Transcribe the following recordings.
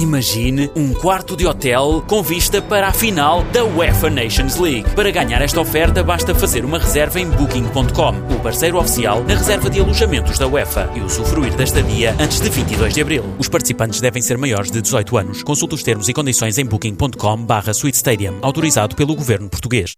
Imagine um quarto de hotel com vista para a final da UEFA Nations League. Para ganhar esta oferta, basta fazer uma reserva em Booking.com, o parceiro oficial na reserva de alojamentos da UEFA, e usufruir da estadia antes de 22 de abril. Os participantes devem ser maiores de 18 anos. Consulte os termos e condições em Booking.com/barra Suite Stadium, autorizado pelo governo português.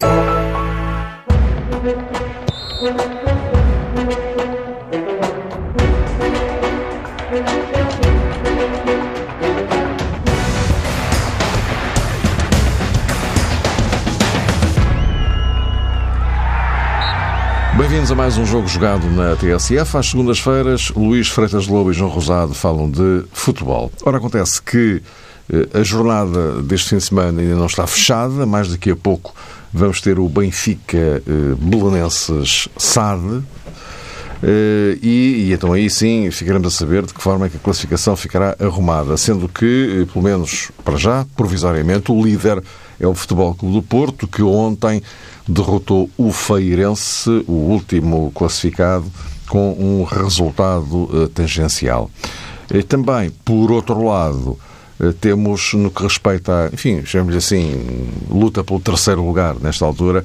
A mais um jogo jogado na TSF. Às segundas-feiras, Luís Freitas Lobo e João Rosado falam de futebol. Ora, acontece que eh, a jornada deste fim de semana ainda não está fechada. Mais daqui a pouco vamos ter o Benfica eh, Belenenses SAD. Eh, e, e, então aí sim ficaremos a saber de que forma é que a classificação ficará arrumada, sendo que, pelo menos para já, provisoriamente, o líder é o Futebol Clube do Porto, que ontem derrotou o Feirense, o último classificado, com um resultado uh, tangencial. E também, por outro lado, uh, temos no que respeita a, enfim, chamemos-lhe assim, luta pelo terceiro lugar nesta altura,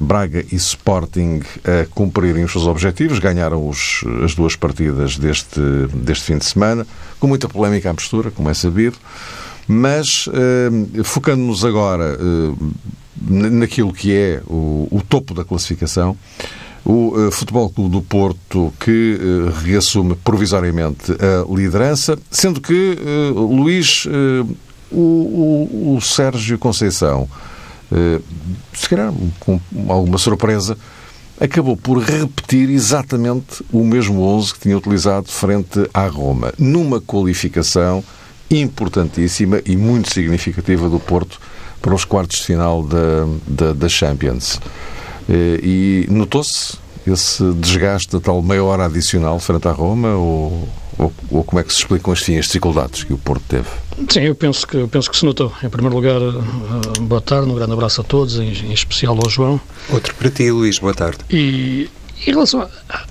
Braga e Sporting a cumprirem os seus objetivos, ganharam os, as duas partidas deste, deste fim de semana, com muita polémica à mistura, como é sabido. Mas, uh, focando-nos agora uh, naquilo que é o, o, topo da classificação, o uh, Futebol Clube do Porto que reassume provisoriamente a liderança, sendo que, Luís, o, o, o, Sérgio Conceição, se calhar com alguma surpresa, acabou por repetir exatamente o mesmo 11 que tinha utilizado frente à Roma, numa qualificação importantíssima e muito significativa do Porto para os quartos de final da, da, da Champions. Eh, e notou-se esse desgaste da tal meia hora adicional frente à Roma ou, ou, ou, como é que se explicam as as dificuldades que o Porto teve? Sim, eu penso que, eu penso que se notou. Em primeiro lugar, eh, boa tarde, um grande abraço a todos, em, em especial ao João. Outro para ti, Luís, boa tarde. E em relação a,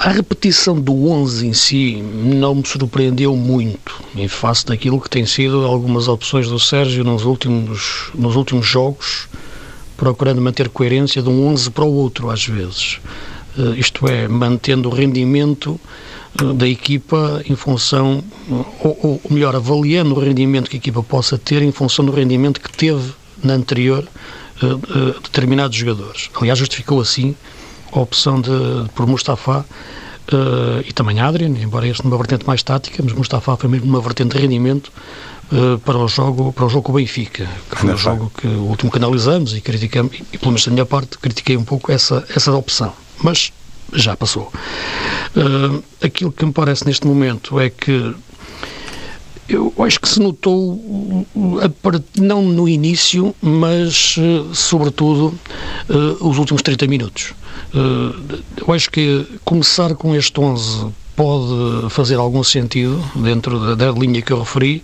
a repetição do 11 em si não me surpreendeu muito, em face daquilo que tem sido algumas opções do Sérgio nos últimos, nos últimos jogos, procurando manter coerência de um 11 para o outro, às vezes. Uh, isto é, mantendo o rendimento uh, da equipa em função, ou, ou, melhor, avaliando o rendimento que a equipa possa ter em função do rendimento que teve na anterior determinados jogadores. Aliás, justificou assim a opção de, por Mustafa uh, e também Adrian, embora este numa vertente mais tática, mas Mustafa foi mesmo uma vertente de rendimento uh, para o jogo para o jogo com o Benfica, que foi o jogo que o último que analisamos e criticamos, e pelo menos da minha parte, critiquei um pouco essa, essa opção. Mas já passou. Uh, aquilo que me parece neste momento é que eu acho que se notou, não no início, mas sobretudo os últimos 30 minutos. Eh, eu acho que começar com este 11 pode fazer algum sentido dentro da, linha que eu referi.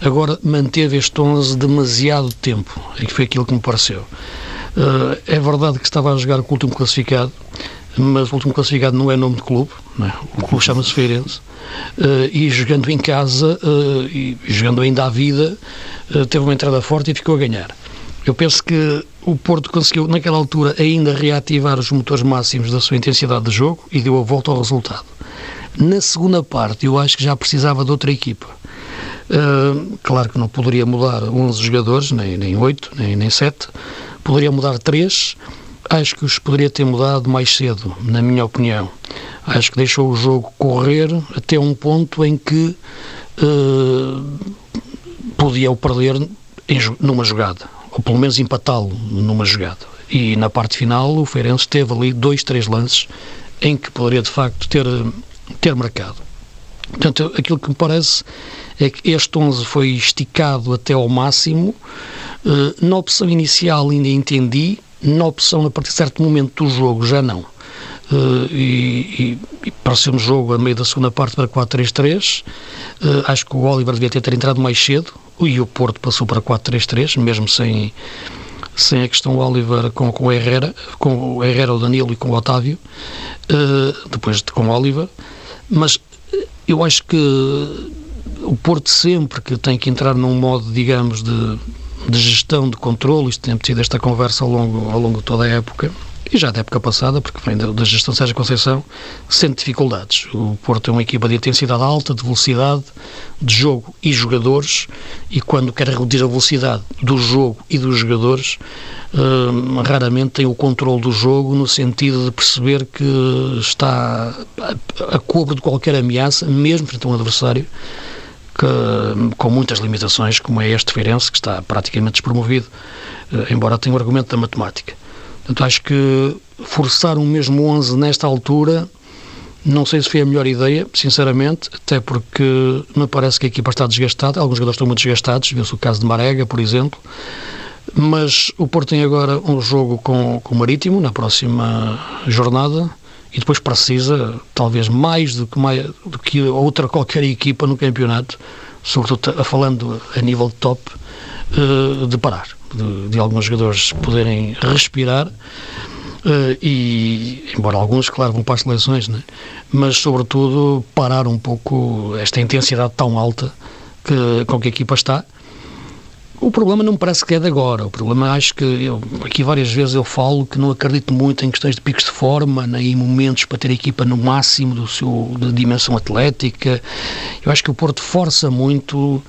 Agora, manteve este 11 demasiado tempo, e foi aquilo que me pareceu. É verdade que estava a jogar com o último classificado, mas o último classificado não é nome de clube, é? o clube chama-se Feirense, uh, e jogando em casa uh, e jogando ainda à vida, teve uma entrada forte e ficou a ganhar. Eu penso que o Porto conseguiu, naquela altura, ainda reativar os motores máximos da sua intensidade de jogo e deu a volta ao resultado. Na segunda parte, eu acho que já precisava de outra equipa. Uh, claro que não poderia mudar 11 jogadores, nem, nem 8, nem, nem 7. Poderia mudar 3. Acho que os poderia ter mudado mais cedo, na minha opinião. Acho que deixou o jogo correr até um ponto em que uh, podia o perder em, numa jogada ou pelo menos empatá-lo numa jogada. E na parte final o Feirense teve ali dois, três lances em que poderia de facto ter, ter marcado. Portanto, aquilo que me parece é que este 11 foi esticado até ao máximo. Eh, na opção inicial ainda entendi, na opção a partir de certo momento do jogo já não. Uh, e, e, e pareceu-me jogo a meio da segunda parte para 4-3-3. Uh, acho que o Oliver devia ter, ter entrado mais cedo e o Porto passou para 4-3-3, mesmo sem, sem a questão Oliver com, com o Herrera, com o Herrera, o Danilo e com o Otávio, uh, depois de, com o Oliver. Mas eu acho que o Porto sempre que tem que entrar num modo, digamos, de, de gestão, de controle, isto tem tido esta conversa ao longo, ao longo de toda a época, e já da época passada, porque vem da, gestão Sérgio Conceição, sente dificuldades. O Porto é uma equipa de intensidade alta, de velocidade, de jogo e jogadores, e quando quer reduzir a velocidade do jogo e dos jogadores, uh, raramente tem o controle do jogo no sentido de perceber que está a, a cobro de qualquer ameaça, mesmo frente a um adversário que, com muitas limitações, como é este Feirense, que está praticamente despromovido, uh, embora tenha o argumento da matemática. Portanto, acho que forçar um mesmo 11 nesta altura não sei se foi a melhor ideia, sinceramente, até porque me parece que a equipa está desgastada, alguns jogadores estão muito desgastados, viu-se o caso de Marega, por exemplo, mas o Porto tem agora um jogo com, com o Marítimo na próxima jornada e depois precisa, talvez mais do que, mais, do que outra qualquer equipa no campeonato, sobretudo falando a nível de top, eh, de parar de, de alguns jogadores poderem respirar. Uh, e, embora alguns, claro, vão para as seleções, né? mas sobretudo parar um pouco esta intensidade tão alta que, com que a equipa está o problema não me parece que é de agora. O problema, acho que eu, aqui várias vezes eu falo que não acredito muito em questões de picos de forma, nem em momentos para ter a equipa no máximo do seu, de dimensão atlética. Eu acho que o Porto força muito.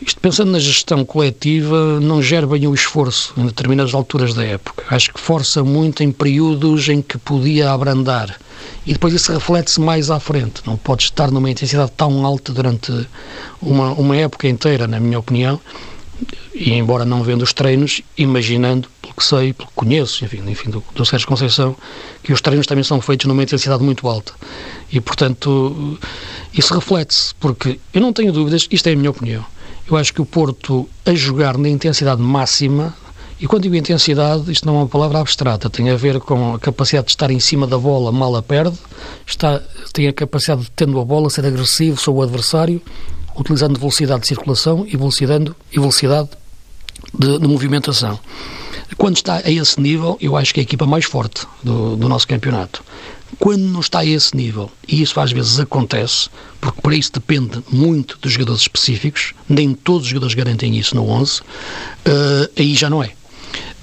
Isto pensando na gestão coletiva, não gera bem o esforço em determinadas alturas da época. Acho que força muito em períodos em que podia abrandar. E depois isso reflete-se mais à frente. Não pode estar numa intensidade tão alta durante uma, uma época inteira, na minha opinião e embora não vendo os treinos, imaginando, pelo que sei, pelo que conheço, enfim, enfim do, do Sérgio Conceição, que os treinos também são feitos numa intensidade muito alta. E, portanto, isso reflete-se, porque eu não tenho dúvidas, isto é a minha opinião, eu acho que o Porto, a jogar na intensidade máxima, e quando digo intensidade, isto não é uma palavra abstrata, tem a ver com a capacidade de estar em cima da bola, mal a perde, está, tem a capacidade de, tendo a bola, ser agressivo sobre o adversário, utilizando velocidade de circulação e velocidade, e velocidade de, de, movimentação. Quando está a esse nível, eu acho que é a equipa mais forte do, do nosso campeonato. Quando não está a esse nível, e isso às vezes acontece, porque para isso depende muito dos jogadores específicos, nem todos os jogadores garantem isso no 11, uh, eh, aí já não é.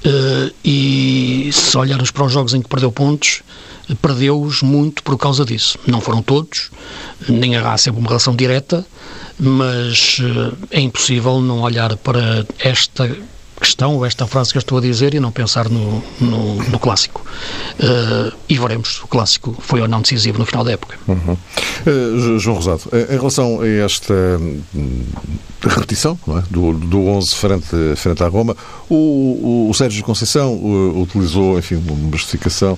Uh, e se olharmos para os jogos em que perdeu pontos, perdeu-os muito por causa disso. Não foram todos, nem haverá sempre uma relação direta, mas eh, é impossível não olhar para esta questão ou esta frase que eu estou a dizer e não pensar no, no, no clássico. Uh, e veremos se o clássico foi ou não decisivo no final da época. Uhum. Uh, João Rosado, em relação a esta hum, repetição é? do, do 11 frente, frente à Roma, o, o, o Sérgio Conceição utilizou, enfim, uma justificação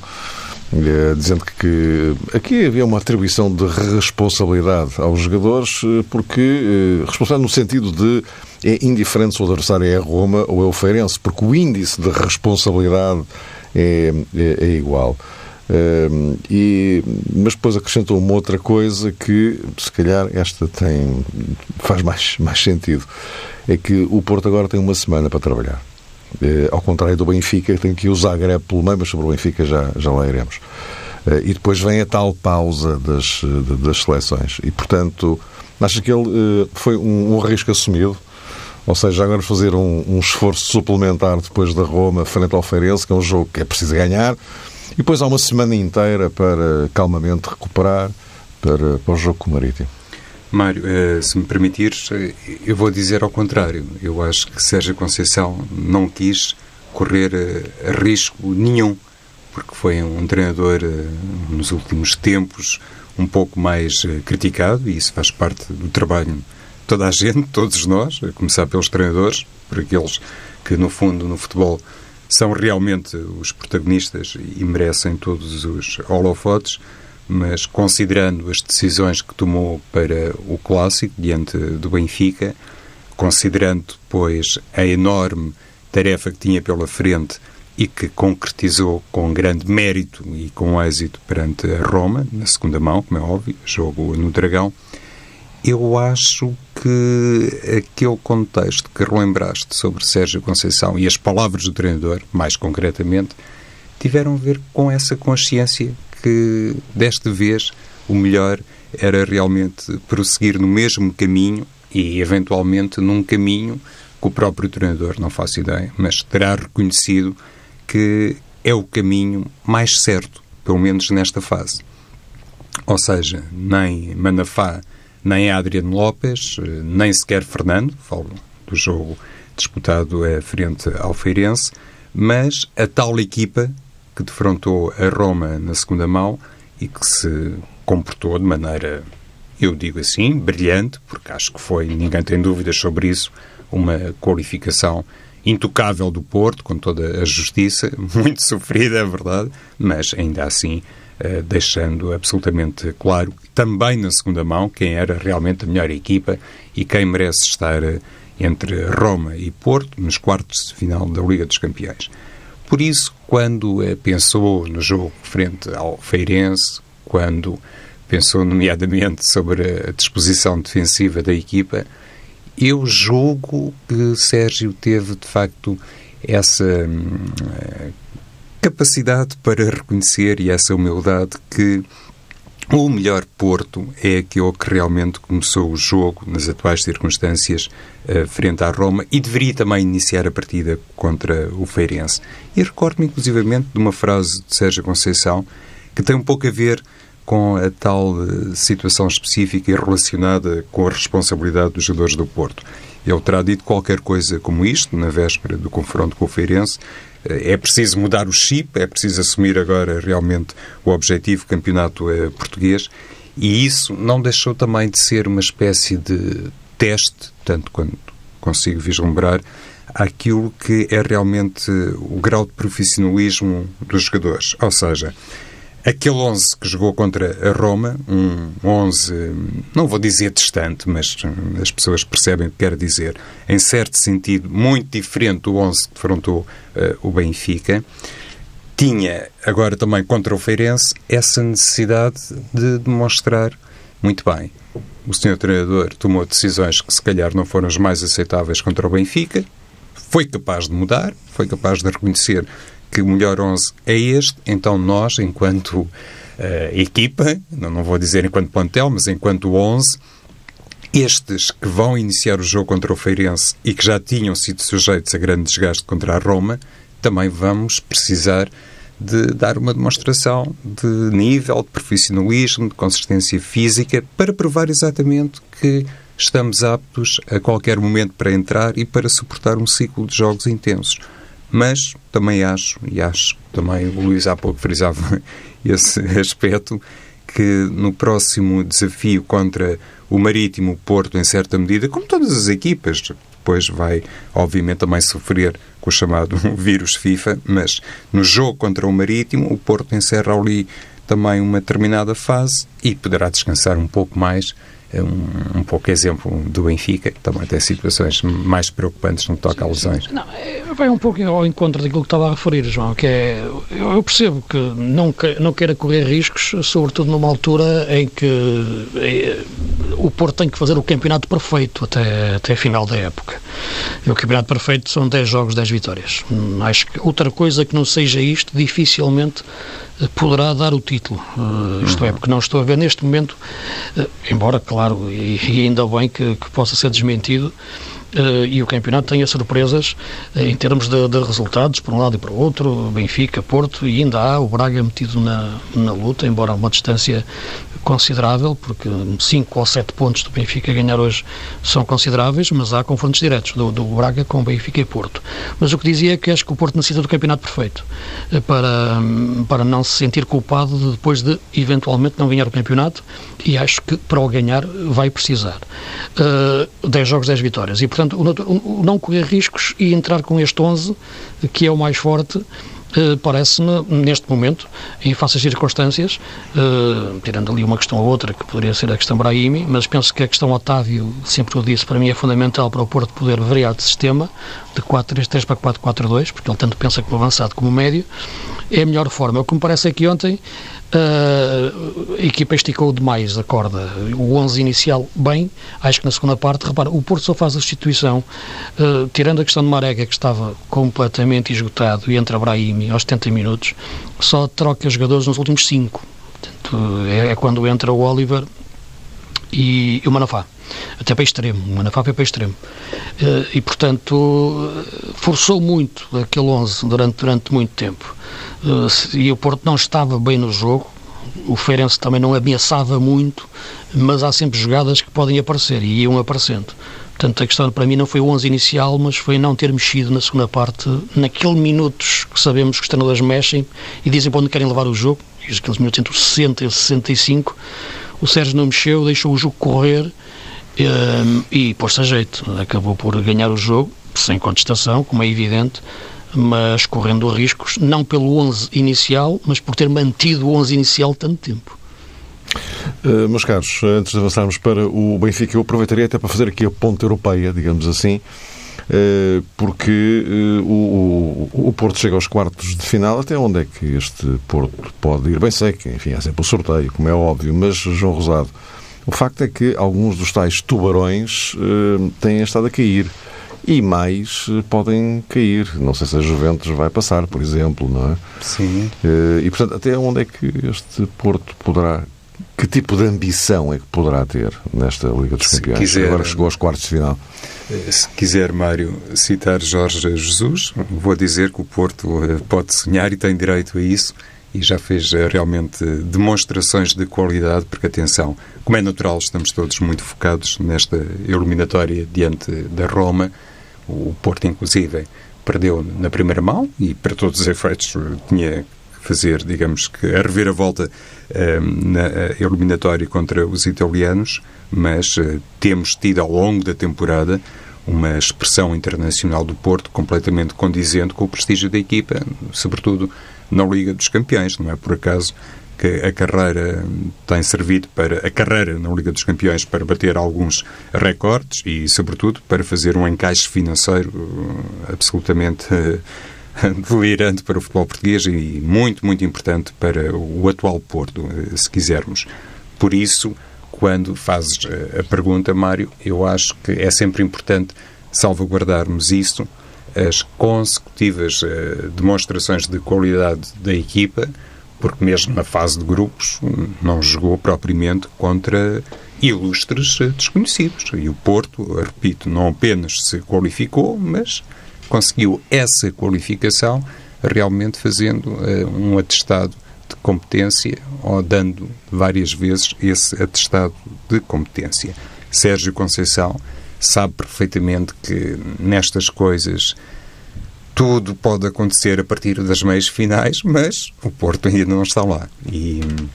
dizendo que aqui havia uma atribuição de responsabilidade aos jogadores, eh, porque eh, responsabilidade no sentido de é indiferente se o adversário é Roma ou é o Feirense, porque o índice de responsabilidade é, é, é igual. e, mas depois acrescentou uma outra coisa que, se calhar, esta tem faz mais, mais sentido. É que o Porto agora tem uma semana para trabalhar. Eh, ao contrário do Benfica, tem que usar Zagreb pelo meio, mas sobre o Benfica já, já lá iremos. Eh, e depois vem a tal pausa das, das seleções. E, portanto, acho que ele eh, foi um, um risco assumido. Ou seja, agora fazer um, um, esforço suplementar depois da Roma frente ao Feirense, que é um jogo que é preciso ganhar, e depois há uma semana inteira para calmamente recuperar para, para o jogo com o Marítimo. Mário, eh, se me permitires, eh, eu vou dizer ao contrário. Eu acho que Sérgio Conceição não quis correr eh, risco nenhum, porque foi um treinador nos últimos tempos um pouco mais criticado e isso faz parte do trabalho de toda a gente, todos nós, a começar pelos treinadores, por aqueles que no fundo no futebol são realmente os protagonistas e merecem todos os holofotes mas considerando as decisões que tomou para o Clássico diante do Benfica, considerando depois a enorme tarefa que tinha pela frente e que concretizou com grande mérito e com êxito perante a Roma, na segunda mão, como é óbvio, jogo no Dragão, eu acho que aquele contexto que relembraste sobre Sérgio Conceição e as palavras do treinador, mais concretamente, tiveram a ver com essa consciência que desta vez o melhor era realmente prosseguir no mesmo caminho e eventualmente num caminho que o próprio treinador, não faço ideia, mas terá reconhecido que é o caminho mais certo, pelo menos nesta fase. Ou seja, nem Manafá, nem Adriano Lopes, nem sequer Fernando, falo do jogo disputado é frente ao Feirense, mas a tal equipa que defrontou a Roma na segunda mão e que se comportou de maneira, eu digo assim, brilhante, porque acho que foi, ninguém tem dúvidas sobre isso, uma qualificação intocável do Porto, com toda a justiça, muito sofrida, é verdade, mas ainda assim uh, deixando absolutamente claro, também na segunda mão, quem era realmente a melhor equipa e quem merece estar uh, entre Roma e Porto nos quartos de final da Liga dos Campeões. Por isso, quando uh, pensou no jogo frente ao Feirense, quando pensou nomeadamente sobre a disposição defensiva da equipa, eu julgo que Sérgio teve, de facto, essa hum, capacidade para reconhecer e essa humildade que o melhor Porto é aquele que realmente começou o jogo, nas atuais circunstâncias, uh, frente à Roma e deveria também iniciar a partida contra o Feirense. E recordo-me, inclusivamente, de uma frase de Sérgio Conceição que tem um pouco a ver com a tal uh, situação específica e relacionada com a responsabilidade dos jogadores do Porto. Ele terá dito qualquer coisa como isto, na véspera do confronto com o Feirense. Uh, é preciso mudar o chip, é preciso assumir agora realmente o objetivo campeonato uh, português e isso não deixou também de ser uma espécie de teste, tanto quanto consigo vislumbrar, aquilo que é realmente o grau de profissionalismo dos jogadores. Ou seja, Aquele 11 que jogou contra a Roma, um 11, não vou dizer distante, mas as pessoas percebem o que quero dizer, em certo sentido, muito diferente do 11 que defrontou uh, o Benfica, tinha agora também contra o Feirense essa necessidade de demonstrar muito bem. O senhor treinador tomou decisões que se calhar não foram as mais aceitáveis contra o Benfica, foi capaz de mudar, foi capaz de reconhecer que o melhor 11 é este, então nós, enquanto uh, equipa, não, não vou dizer enquanto plantel, mas enquanto 11, estes que vão iniciar o jogo contra o Feirense e que já tinham sido sujeitos a grande desgaste contra a Roma, também vamos precisar de dar uma demonstração de nível, de profissionalismo, de consistência física, para provar exatamente que estamos aptos a qualquer momento para entrar e para suportar um ciclo de jogos intensos. Mas também acho, e acho também o Luís há pouco frisava esse aspecto, que no próximo desafio contra o Marítimo, o Porto, em certa medida, como todas as equipas, depois vai, obviamente, também sofrer com o chamado vírus FIFA, mas no jogo contra o Marítimo, o Porto encerra ali também uma determinada fase e poderá descansar um pouco mais um, um pouco exemplo do Benfica, que também tem situações mais preocupantes no que toca a lesões. Não, é, vai um pouco ao encontro daquilo que estava a referir, João, que é, eu percebo que não, não queira correr riscos, sobretudo numa altura em que é, o Porto tem que fazer o campeonato perfeito até, até a final da época. E o campeonato perfeito são 10 jogos, 10 vitórias. Acho que outra coisa que não seja isto, dificilmente poderá dar o título. Uh, isto é, porque não estou a ver neste momento, uh, embora, claro, e, e ainda bem que, que, possa ser desmentido, Uh, e o campeonato tenha surpresas uh, em termos de, de, resultados, por um lado e para o outro, Benfica, Porto, e ainda há o Braga metido na, na luta, embora a uma distância considerável, porque 5 ou 7 pontos do Benfica ganhar hoje são consideráveis, mas há confrontos diretos do, do Braga com Benfica e Porto. Mas o que dizia é que acho que o Porto necessita do campeonato perfeito uh, para, para não se sentir culpado de, depois de eventualmente não ganhar o campeonato, e acho que para o ganhar vai precisar. 10 jogos, 10 vitórias. E, portanto, o, o não correr riscos e entrar com este 11, que é o mais forte, Uh, parece-me, neste momento, em face circunstâncias, uh, tirando ali uma questão ou outra, que poderia ser a questão Brahimi, mas penso que a questão Otávio, sempre o disse, para mim é fundamental para o Porto poder variar de sistema, de 4-3-3 para 4-4-2, porque ele tanto pensa como avançado como médio, é a melhor forma. O que me parece é que ontem Uh, a equipa esticou demais a corda. O 11 inicial, bem, acho que na segunda parte, repara, o Porto só faz a substituição, uh, tirando a questão de Marega, que estava completamente esgotado, e entra Brahimi aos 70 minutos, só troca jogadores nos últimos 5. Portanto, é, é, quando entra o Oliver e, e o Manafá. Até para extremo, o Manafá foi para extremo. Uh, e, portanto, forçou muito aquele 11 durante, durante muito tempo. Uh, e o Porto não estava bem no jogo, o Feirense também não ameaçava muito, mas há sempre jogadas que podem aparecer e iam aparecendo. Portanto, a questão para mim não foi o 11 inicial, mas foi não ter mexido na segunda parte, naqueles minutos que sabemos que os treinadores mexem e dizem para onde querem levar o jogo, aqueles minutos entre os 60 e os 65, o Sérgio não mexeu, deixou o jogo correr um, ehm, e pôs-se a jeito. Acabou por ganhar o jogo, sem contestação, como é evidente, mas correndo riscos, não pelo 11 inicial, mas por ter mantido o 11 inicial tanto tempo. Uh, meus caros, antes de avançarmos para o Benfica, eu aproveitaria até para fazer aqui a ponta europeia, digamos assim, porque uh, o, o, Porto chega aos quartos de final. Até onde é que este Porto pode ir? Bem sei que, enfim, há sempre o sorteio, como é óbvio, mas, João Rosado, o facto é que alguns dos tais tubarões têm estado a cair e mais podem cair. Não sei se a Juventus vai passar, por exemplo, não é? Sim. E, portanto, até onde é que este Porto poderá que tipo de ambição é que poderá ter nesta Liga dos Campeões? Quiser, Agora chegou aos quartos de final. Eh, se quiser, Mário, citar Jorge Jesus, vou dizer que o Porto eh, pode sonhar e tem direito a isso e já fez eh, realmente demonstrações de qualidade, porque, atenção, como é natural, estamos todos muito focados nesta eliminatória diante da Roma. O Porto, inclusive, perdeu na primeira mão e, para todos os efeitos, tinha fazer, digamos que, a reviravolta uh, na eliminatória contra os italianos, mas uh, temos tido ao longo da temporada uma expressão internacional do Porto completamente condizente com o prestígio da equipa, sobretudo na Liga dos Campeões. Não é por acaso que a carreira tem servido para a carreira na Liga dos Campeões para bater alguns recordes e, sobretudo, para fazer um encaixe financeiro eh, absolutamente delirante para o futebol português e muito, muito importante para o atual Porto, eh, se quisermos. Por isso, quando fazes eh, a pergunta, Mário, eu acho que é sempre importante salvaguardarmos isso, as consecutivas uh, demonstrações de qualidade da equipa, porque mesmo na fase de grupos não jogou propriamente contra ilustres desconhecidos. E o Porto, repito, não apenas se qualificou, mas conseguiu essa qualificação realmente fazendo uh, um atestado de competência ou dando várias vezes esse atestado de competência. Sérgio Conceição sabe perfeitamente que nestas coisas tudo pode acontecer a partir das meias finais, mas o Porto ainda não está lá. E hum,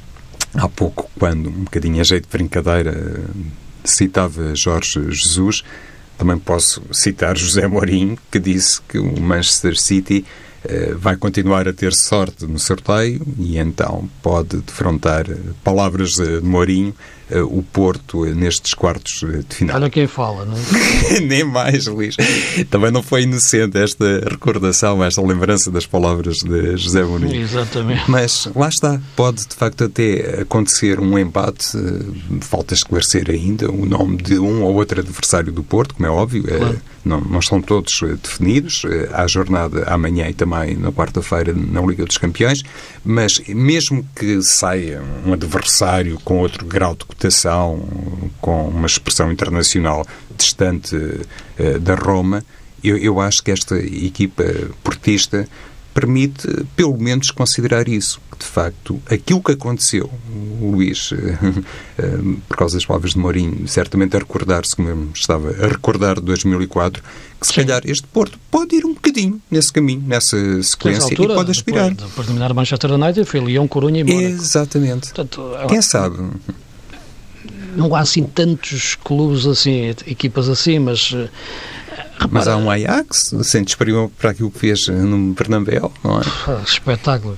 há pouco, quando um bocadinho a jeito de brincadeira citava Jorge Jesus, também posso citar José Mourinho, que disse que o Manchester City uh, vai continuar a ter sorte no sorteio e então pode defrontar palavras de Mourinho o Porto uh, nestes quartos de final. Olha quem fala, não é? Nem mais, Luís. Também não foi inocente esta recordação, esta lembrança das palavras de José Mourinho. Exatamente. Mas lá está, pode de facto até acontecer um empate, falta esclarecer ainda o nome de um ou outro adversário do Porto, como é óbvio, claro. não, não estão todos definidos. Há jornada amanhã e também na quarta-feira na Liga dos Campeões, mas mesmo que saia um adversário com outro grau de cotação, com uma expressão internacional distante uh, da Roma, eu, eu acho que esta equipa portista permite, pelo menos, considerar isso. Que, de facto, aquilo que aconteceu, o Luís, eh, por causa das palavras de Mourinho, certamente a recordar-se, como eu estava a recordar de 2004, que se Sim. calhar este Porto pode ir um bocadinho nesse caminho, nessa sequência, altura, e pode aspirar. Depois, depois de eliminar o Manchester United, foi Leão, Corunha e Mónaco. Exatamente. Portanto, Quem sabe? Não há assim tantos clubes assim, equipas assim, mas Repara, Mas há um Ajax, sentes para, para aquilo que fez no Pernambéu, não é? Espetáculo.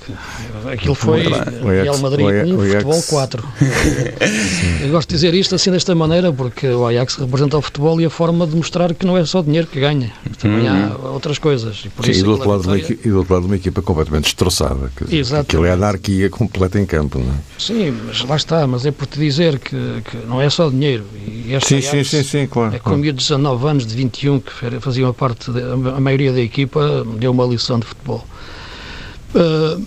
Aquilo foi o Real Madrid 1, um, futebol 4. Eu gosto de dizer isto assim desta maneira porque o Ajax representa o futebol e a forma de mostrar que não é só dinheiro que ganha. Também há uhum. outras coisas. E, por Sim, isso e, do outro lado vitória... uma, e do outro lado uma equipa completamente destroçada. Exato. Aquilo é anarquia completa em campo, não é? Sim, mas lá está. Mas é por te dizer que, que não é só dinheiro. E sim, sim, sim, sim, claro. É com 19 anos, de 21, que faziam parte, de, a maioria da equipa, deu uma lição de futebol. Uh,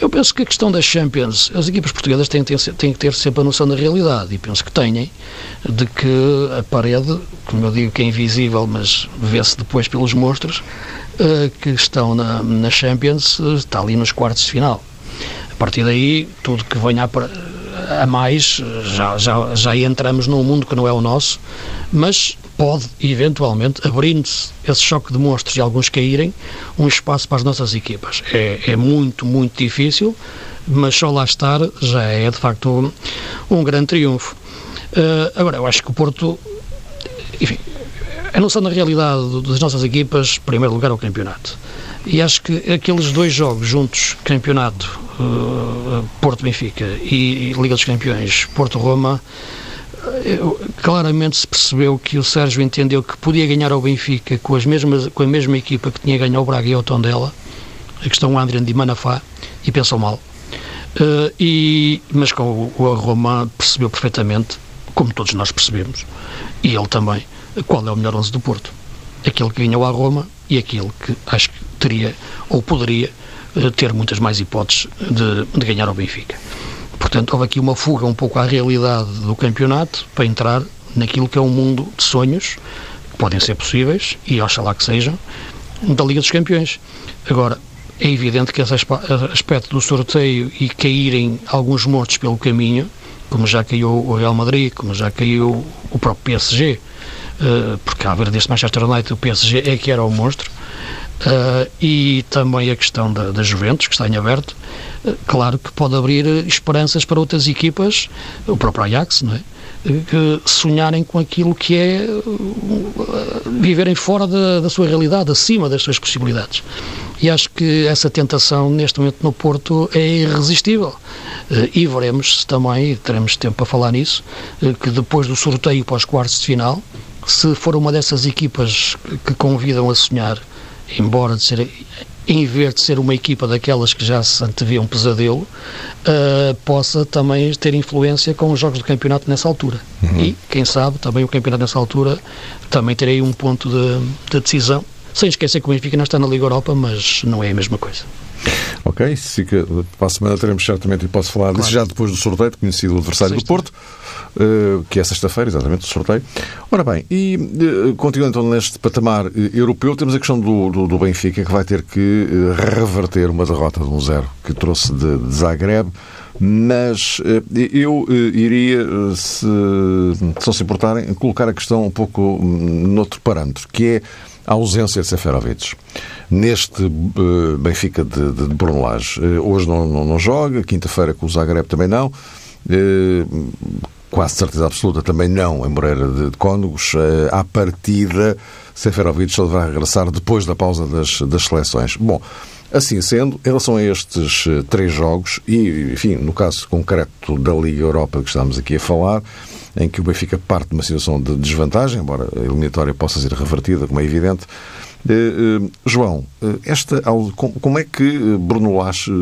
Eu penso que a questão das Champions, as equipas portuguesas têm, têm, têm que ter sempre a noção da realidade e penso que têm, de que a parede, como eu digo que é invisível, mas vê-se depois pelos monstros, uh, que estão na, na Champions, está ali nos quartos de final. A partir daí, tudo que venha a, a mais, já, já, já entramos num mundo que não é o nosso, mas pode, eventualmente, abrindo-se esse choque de monstros e alguns caírem, um espaço para as nossas equipas. É, é muito, muito difícil, mas só lá estar já é, de facto, um, um grande triunfo. Uh, agora, eu acho que o Porto, enfim, a noção da realidade das nossas equipas, primeiro lugar, é o campeonato. E acho que aqueles dois jogos juntos, campeonato uh, Porto-Benfica e, e Liga dos Campeões Porto-Roma, claramente se percebeu que o Sérgio entendeu que podia ganhar ao Benfica com, as mesmas, com a mesma equipa que tinha ganho ao Braga e ao Tondela, a questão André de Manafá, e pensou mal. Uh, e, mas com o, o Roma percebeu perfeitamente, como todos nós percebemos, e ele também, qual é o melhor 11 do Porto. Aquele que ganhou a Roma e aquele que acho que teria ou poderia uh, ter muitas mais hipóteses de, de ganhar ao Benfica. Portanto, houve aqui uma fuga um pouco à realidade do campeonato para entrar naquilo que é um mundo de sonhos, que podem ser possíveis, e oxalá que sejam, da Liga dos Campeões. Agora, é evidente que esse aspecto do sorteio e caírem alguns mortos pelo caminho, como já caiu o Real Madrid, como já caiu o próprio PSG, eh, porque a ver deste Manchester United o PSG é que era o monstro, Uh, e também a questão da, da Juventus, que está em aberto, uh, claro que pode abrir esperanças para outras equipas, o próprio Ajax, não é? que sonharem com aquilo que é viverem fora da, da, sua realidade, acima das suas possibilidades. E acho que essa tentação, neste momento, no Porto é irresistível. e veremos se também, teremos tempo para falar nisso, que depois do sorteio para os quartos de final, se for uma dessas equipas que convidam a sonhar embora de ser em vez de ser uma equipa daquelas que já se antevia um pesadelo, uh, possa também ter influência com os jogos do campeonato nessa altura. Uhum. E, quem sabe, também o campeonato nessa altura também terei um ponto de, de decisão, sem esquecer que o Benfica não está na Liga Europa, mas não é a mesma coisa. Ok, fica, para a semana teremos certamente, e posso falar claro. disso já depois do sorteio, conhecido o adversário Sexta. do Porto. Eh, que é sexta-feira, exatamente, o sorteio. Ora bem, e eh, continuando então neste patamar eh, europeu, temos a questão do, do, do Benfica, que vai ter que reverter uma derrota de um zero que trouxe de, de Zagreb mas eu iria, se, se não se importarem, colocar a questão um pouco hum, noutro parâmetro, que é a ausência de Seferovic. Neste Benfica de, de, de Brunelage. Hoje não, não, não joga, quinta-feira com o Zagreb também não quase certeza absoluta também não em Moreira de, de Cónegos. Uh, à partida, Seferovic só deverá regressar depois da pausa das, das seleções. Bom, assim sendo, em relação a estes uh, três jogos, e, enfim, no caso concreto da Liga Europa que estamos aqui a falar, em que o Benfica parte de uma situação de desvantagem, embora a eliminatória possa ser revertida, como é evidente, Uh, João, esta, como é que Bruno Lage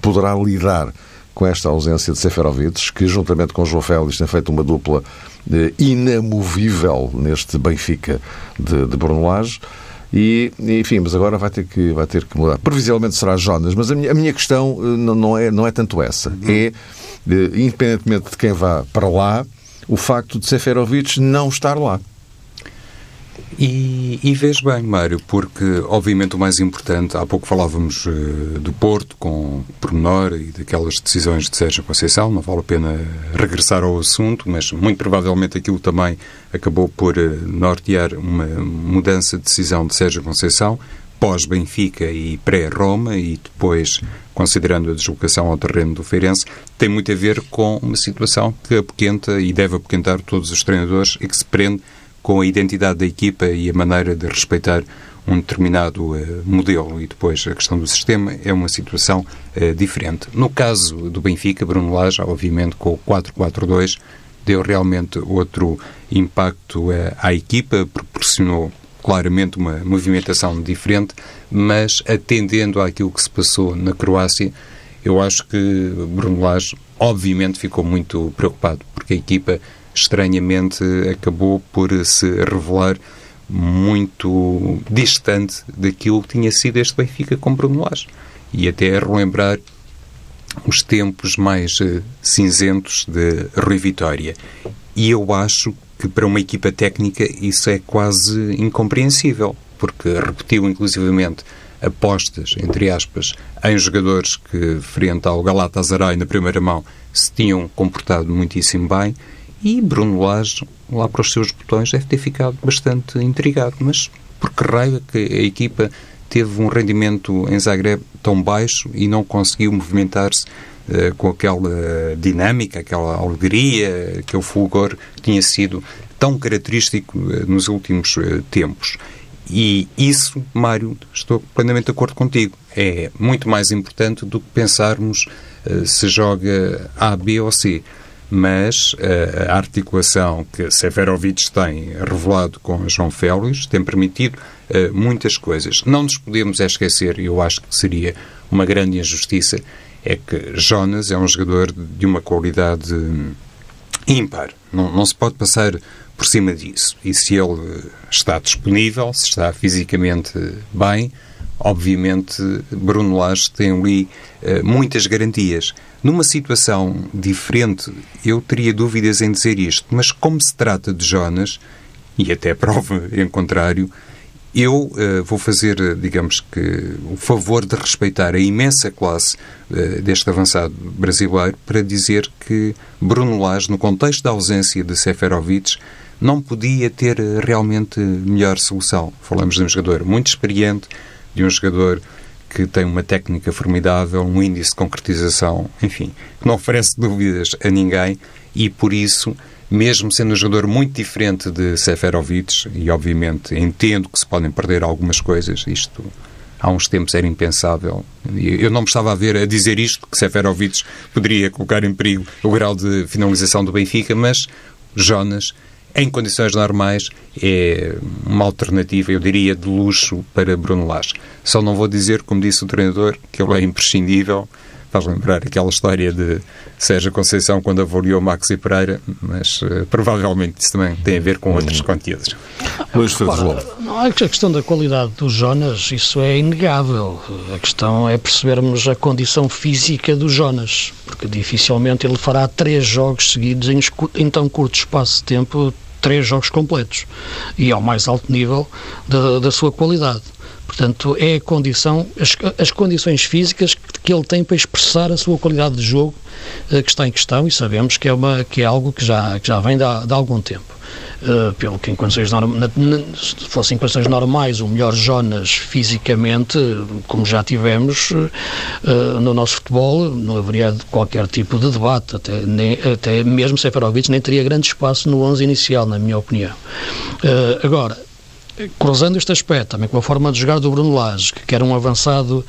poderá lidar com esta ausência de Seferovic, que juntamente com João Félix tem feito uma dupla eh, inamovível neste Benfica de, de Brunelage. E, enfim, mas agora vai ter que, vai ter que mudar. Previsivelmente será Jonas, mas a minha, a minha questão eh, não, é, não é tanto essa. Uhum. É, eh, independentemente de quem vá para lá, o facto de Seferovic não estar lá. E, e vês bem, Mário, porque obviamente o mais importante, há pouco falávamos uh, do Porto com pormenor e daquelas decisões de Sérgio Conceição, não vale a pena regressar ao assunto, mas muito provavelmente aquilo também acabou por uh, nortear uma mudança de decisão de Sérgio Conceição, pós-Benfica e pré-Roma, e depois, considerando a deslocação ao terreno do Feirense, tem muito a ver com uma situação que apoquenta e deve apoquentar todos os treinadores e que se prende com a identidade da equipa e a maneira de respeitar um determinado uh, modelo e depois a questão do sistema é uma situação uh, diferente. No caso do Benfica, Bruno Lage, obviamente com o 4-4-2, deu realmente outro impacto uh, à equipa, proporcionou claramente uma movimentação diferente, mas atendendo àquilo que se passou na Croácia, eu acho que Bruno Lage obviamente ficou muito preocupado, porque a equipa estranhamente acabou por se revelar muito distante daquilo que tinha sido este Benfica com Bruno Lage. E até relembrar os tempos mais uh, cinzentos de Rui Vitória. E eu acho que para uma equipa técnica isso é quase incompreensível, porque repetiu inclusivamente apostas, entre aspas, em jogadores que, frente ao Galatasaray na primeira mão, se tinham comportado muitíssimo bem, e Bruno Lage, lá para os seus botões, deve ter ficado bastante intrigado. Mas por que raio é que a equipa teve um rendimento em Zagreb tão baixo e não conseguiu movimentar-se com aquela dinâmica, aquela alegria, aquele fulgor que tinha sido tão característico uh, nos últimos uh, tempos? E isso, Mário, estou plenamente de acordo contigo. É muito mais importante do que pensarmos se joga A, B ou C. Mas a articulação que Severovic tem revelado com João Félix tem permitido muitas coisas. Não nos podemos esquecer, e eu acho que seria uma grande injustiça, é que Jonas é um jogador de uma qualidade ímpar. Não, não se pode passar por cima disso. E se ele está disponível, se está fisicamente bem, obviamente Bruno Lage tem ali uh, muitas garantias. Numa situação diferente, eu teria dúvidas em dizer isto, mas como se trata de Jonas, e até prova em contrário, eu uh, vou fazer, digamos que, o favor de respeitar a imensa classe uh, deste avançado brasileiro para dizer que Bruno Lage, no contexto da ausência de Seferovic, não podia ter eh, realmente melhor solução. Falamos de um jogador muito experiente, de um jogador que tem uma técnica formidável, um índice de concretização, enfim, que não oferece dúvidas a ninguém e por isso, mesmo sendo um jogador muito diferente de Seferovic, e obviamente entendo que se podem perder algumas coisas, isto há uns tempos era impensável. Eu não me estava a ver a dizer isto, que Seferovic poderia colocar em perigo o grau de finalização do Benfica, mas Jonas em condições normais, é uma alternativa, eu diria, de luxo para Bruno Lage. Só não vou dizer, como disse o treinador, que ele é imprescindível. Faz lembrar aquela história de Sérgio Conceição quando avaliou Max e Pereira, mas uh, provavelmente isso também tem a ver com outros conteúdos. Luís Freitas A questão da qualidade do Jonas, isso é inegável. A questão é percebermos a condição física do Jonas, porque dificilmente ele fará três jogos seguidos em, em tão curto espaço de tempo três jogos completos e ao mais alto nível da, da sua qualidade. Portanto, é a condição, as, as condições físicas que ele tem para expressar a sua qualidade de jogo uh, que está em questão e sabemos que é, uma, que é algo que já, que já vem de, de algum tempo. Uh, pelo que em condições se fossem condições normais, o melhor Jonas fisicamente, como já tivemos uh, no nosso futebol, não haveria qualquer tipo de debate, até, nem, até mesmo Seferovic nem teria grande espaço no 11 inicial, na minha opinião. Uh, agora, cruzando este aspecto, também com a forma de jogar do Bruno Lage, que era um avançado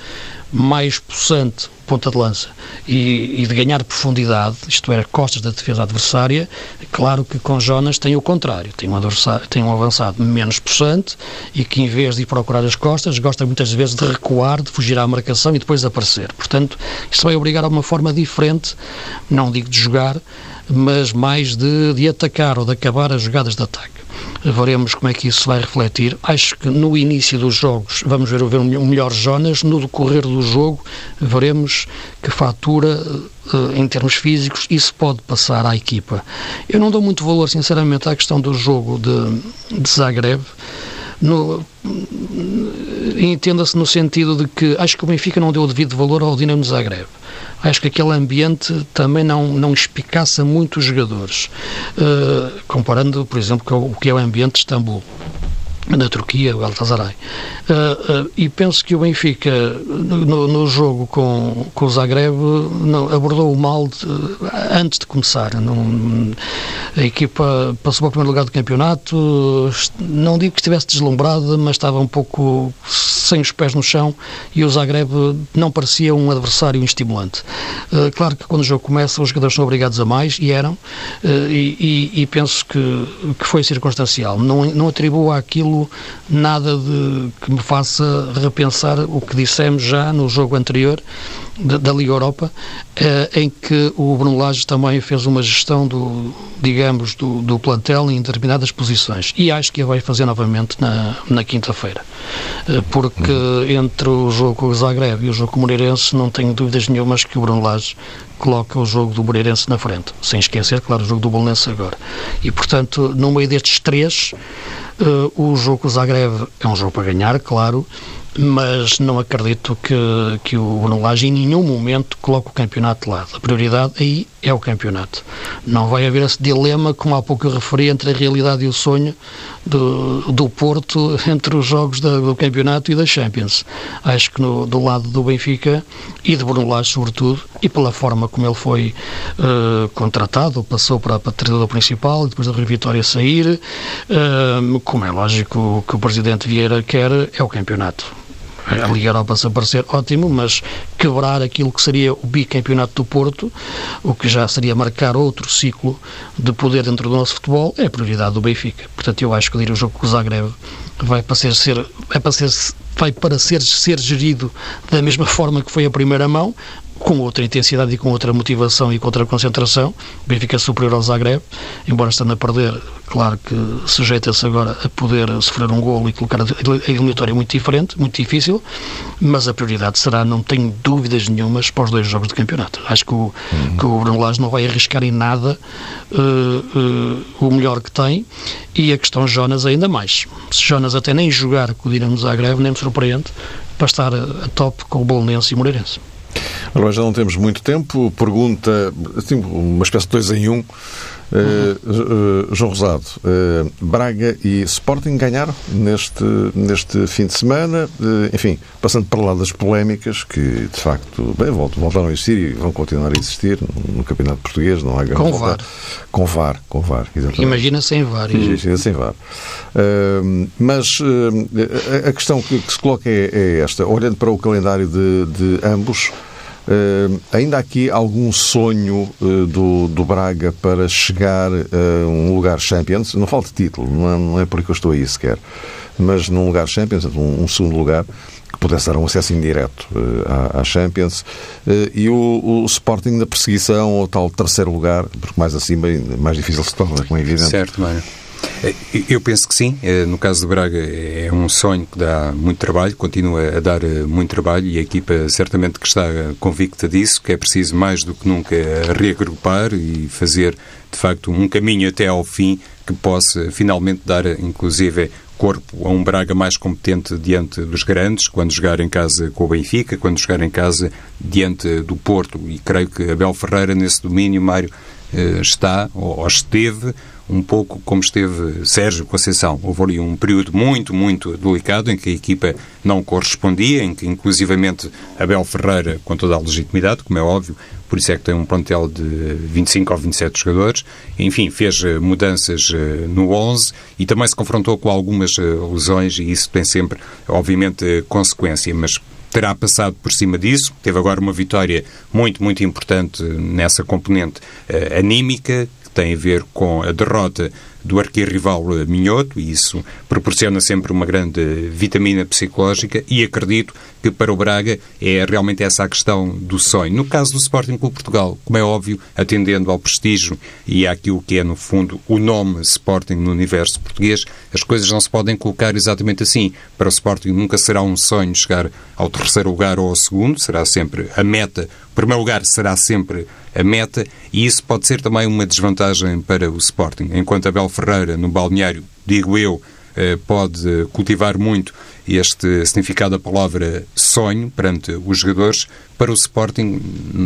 mais possante, ponta de lança, e, e, de ganhar profundidade, isto é, costas da defesa adversária, claro que com Jonas tem o contrário, tem um, tem um avançado menos possante e que em vez de ir procurar as costas, gosta muitas vezes de recuar, de fugir à marcação e depois aparecer. Portanto, isto vai obrigar a uma forma diferente, não digo de jogar, mas mais de, de atacar ou de acabar as jogadas de ataque veremos como é que isso vai refletir. Acho que no início dos jogos vamos ver, um melhor Jonas, no decorrer do jogo veremos que fatura eh, em termos físicos, isso pode passar à equipa. Eu não dou muito valor, sinceramente, à questão do jogo de, de Zagreb. Entenda-se no sentido de que acho que o Benfica não deu o devido valor ao Dinamo Zagreb. Acho que aquele ambiente também não, não espicaça muito os jogadores, uh, comparando, por exemplo, com o que é o ambiente de Istambul na Turquia, o Galatasaray. Uh, uh, e penso que o Benfica, no, no, jogo com, com o Zagreb, não, abordou o mal de, antes de começar. Não, a equipa passou para o primeiro lugar do campeonato, não digo que estivesse deslumbrada, mas estava um pouco sem os pés no chão e o Zagreb não parecia um adversário estimulante. Uh, claro que quando o jogo começa, os jogadores são obrigados a mais, e eram, e, e, e, penso que, que foi circunstancial. Não, não atribuo àquilo nada de que me faça repensar o que dissemos já no jogo anterior da, Liga Europa, eh, em que o Bruno Lage também fez uma gestão do, digamos, do, do plantel em determinadas posições. E acho que a vai fazer novamente na, na quinta-feira. Eh, porque entre o jogo com o Zagreb e o jogo com o Moreirense não tenho dúvidas nenhumas que o Bruno Lage coloca o jogo do Moreirense na frente. Sem esquecer, claro, o jogo do Bolonense agora. E, portanto, no meio destes três, uh, o jogo com o Zagreb é um jogo para ganhar, claro, mas não acredito que, que o Bruno Lage em nenhum momento coloque o campeonato de lado. A prioridade aí é o campeonato. Não vai haver esse dilema, como há pouco eu referi, entre a realidade e o sonho do, do Porto entre os jogos da, do campeonato e da Champions. Acho que no, do lado do Benfica e de Bruno Lage, sobretudo, e pela forma como ele foi uh, contratado, passou para, para treinador principal e depois da Vitória sair, uh, como é lógico que o Presidente Vieira quer, é o campeonato a Liga Europa se aparecer, ótimo, mas quebrar aquilo que seria o bicampeonato do Porto, o que já seria marcar outro ciclo de poder dentro do nosso futebol, é a prioridade do Benfica. Portanto, eu acho que ir o jogo com o Zagreb vai para ser, ser, vai para ser, vai para ser, ser gerido da mesma forma que foi a primeira mão, com outra intensidade e com outra motivação e com outra concentração. O Benfica é superior ao Zagreb, embora estando a perder, claro que sujeita-se agora a poder sofrer um golo e colocar a eliminatória muito diferente, muito difícil, mas a prioridade será, não tenho dúvidas nenhumas, para os dois jogos de campeonato. Acho que o, uhum. que o Bruno Lage não vai arriscar em nada uh, uh, o melhor que tem e a questão Jonas ainda mais. Se Jonas até nem jogar com o Dinamo Zagreb, nem me surpreende, para estar a top com o Bolonense e o Moreirense. Agora já não temos muito tempo. Pergunta, assim, uma espécie de dois em um. Uh, uh, João Rosado, uh, Braga e Sporting ganharam neste, neste fim de semana, enfim, passando para lá das polémicas que de facto bem, voltaram a existir e vão continuar a existir no, no Campeonato Português, não há Com VAR. Com VAR, com VAR, exatamente. Imagina sem VAR. Imagina sem VAR. mas a questão que, que se coloca é, é, esta, olhando para o calendário de, de ambos. Uh, ainda há aqui algum sonho uh, do, do Braga para chegar a um lugar Champions? Não falta título, não é, não é por que eu estou aí sequer, mas num lugar Champions, um, um segundo lugar, que pudesse dar um acesso indireto uh, à, Champions, e o, o, Sporting na perseguição ao tal terceiro lugar, porque mais acima mais difícil se torna, como é evidente. Certo, Mário. Eh, eu penso que sim. Eh, no caso de Braga, é um sonho que dá muito trabalho, continua a dar eh, muito trabalho e a equipa certamente que está convicta disso, que é preciso mais do que nunca reagrupar e fazer, de facto, um caminho até ao fim que possa finalmente dar, inclusive, corpo a um Braga mais competente diante dos grandes, quando jogar em casa com o Benfica, quando jogar em casa diante do Porto. E creio que Abel Ferreira, nesse domínio, Mário, está ou esteve um pouco como esteve Sérgio Conceição. Houve ali um período muito, muito delicado em que a equipa não correspondia, em que inclusivamente Abel Ferreira, com toda a legitimidade, como é óbvio, por isso é que tem um plantel de 25 ou 27 jogadores, enfim, fez eh, mudanças eh, no 11 e também se confrontou com algumas eh, lesões e isso tem sempre, obviamente, consequência, mas terá passado por cima disso. Teve agora uma vitória muito, muito importante nessa componente uh, anímica, tem a ver com a derrota do arquirrival Minhoto, e isso proporciona sempre uma grande vitamina psicológica, e acredito que para o Braga é realmente essa a questão do sonho. No caso do Sporting Clube Portugal, como é óbvio, atendendo ao prestígio e àquilo que é, no fundo, o nome Sporting no universo português, as coisas não se podem colocar exatamente assim. Para o Sporting nunca será um sonho chegar ao terceiro lugar ou ao segundo, será sempre a meta. O primeiro lugar será sempre a meta e isso pode ser também uma desvantagem para o Sporting. Enquanto Abel Ferreira, no balneário, digo eu, eh, pode cultivar muito este significado da palavra sonho perante os jogadores, para o Sporting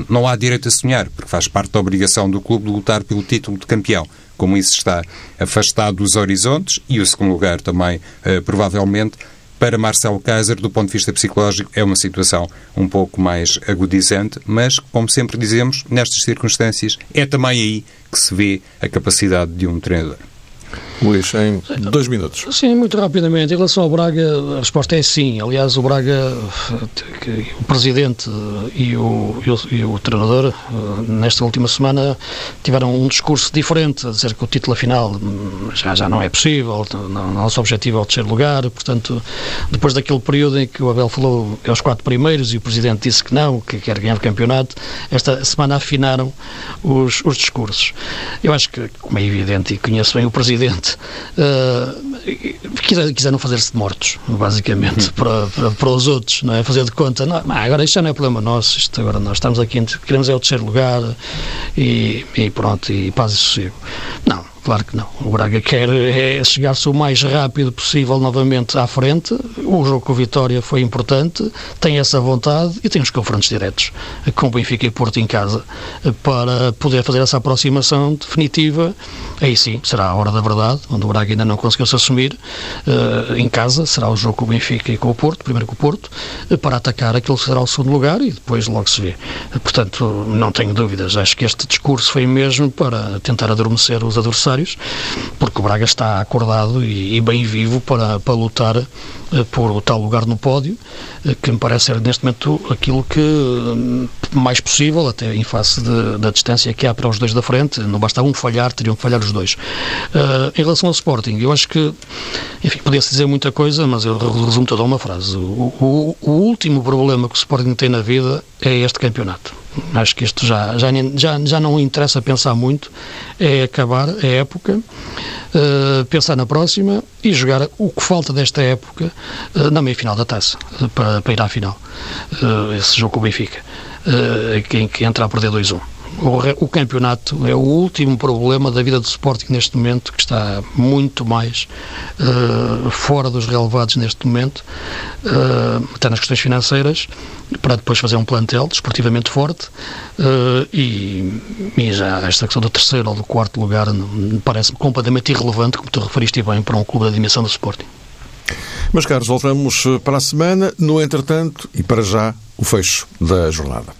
não há direito a sonhar, porque faz parte da obrigação do clube de lutar pelo título de campeão. Como isso está afastado dos horizontes, e o segundo lugar também, eh, provavelmente, para Marcelo Kaiser, do ponto de vista psicológico, é uma situação um pouco mais agudizante, mas, como sempre dizemos, nestas circunstâncias, é também aí que se vê a capacidade de um treinador. Luís, em dois minutos. Sim, muito rapidamente. Em relação ao Braga, a resposta é sim. Aliás, o Braga, o presidente e o, e o, e o treinador, eh, nesta última semana, tiveram um discurso diferente, a dizer que o título final hum, já, já não é possível, o nosso objetivo é o terceiro lugar, portanto, depois daquele período em que o Abel falou aos quatro primeiros e o presidente disse que não, que quer ganhar o campeonato, esta semana afinaram os, os discursos. Eu acho que, como é evidente, e conheço bem o presidente, uh, quiser, quiseram fazer-se de mortos, basicamente, para, para, para, os outros, não é? Fazer de conta, não, agora isto já não é problema nosso, isto agora nós estamos aqui, queremos é o terceiro lugar e, e pronto, e paz e sossego. Não, Claro que não. O Braga quer é chegar-se o mais rápido possível novamente à frente. O jogo com o Vitória foi importante, tem essa vontade e tem os confrontos diretos com o Benfica e Porto em casa para poder fazer essa aproximação definitiva. Aí sim, será a hora da verdade, onde o Braga ainda não conseguiu se assumir uh, em casa. Será o jogo com o Benfica e com o Porto, primeiro com o Porto, para atacar aquele que será o segundo lugar e depois logo se vê. Portanto, não tenho dúvidas. Acho que este discurso foi mesmo para tentar adormecer os adversários adversários, porque o Braga está acordado e, e bem vivo para, para lutar eh, por o tal lugar no pódio, eh, que me parece ser neste momento aquilo que hum, mais possível, até em face de, da distância que há para os dois da frente, não basta um falhar, teriam que falhar os dois. Uh, em relação ao Sporting, eu acho que, enfim, podia-se dizer muita coisa, mas eu resumo toda uma frase. O, o, o último problema que o Sporting tem na vida é este campeonato acho que isto já, já, já, já não interessa pensar muito, é acabar a época, uh, pensar na próxima e jogar o que falta desta época uh, na meia-final da taça, uh, para, para ir à final. esse jogo com o Benfica, em que entra a perder 2-1. O, o, campeonato é o último problema da vida do Sporting neste momento, que está muito mais uh, fora dos relevados neste momento, uh, até nas questões financeiras, para depois fazer um plantel desportivamente forte uh, e, e, já esta questão do terceiro ou do quarto lugar parece-me completamente irrelevante, como tu referiste bem, para um clube da dimensão do Sporting. Mas, caros, voltamos para a semana. No entretanto, e para já, o fecho da jornada.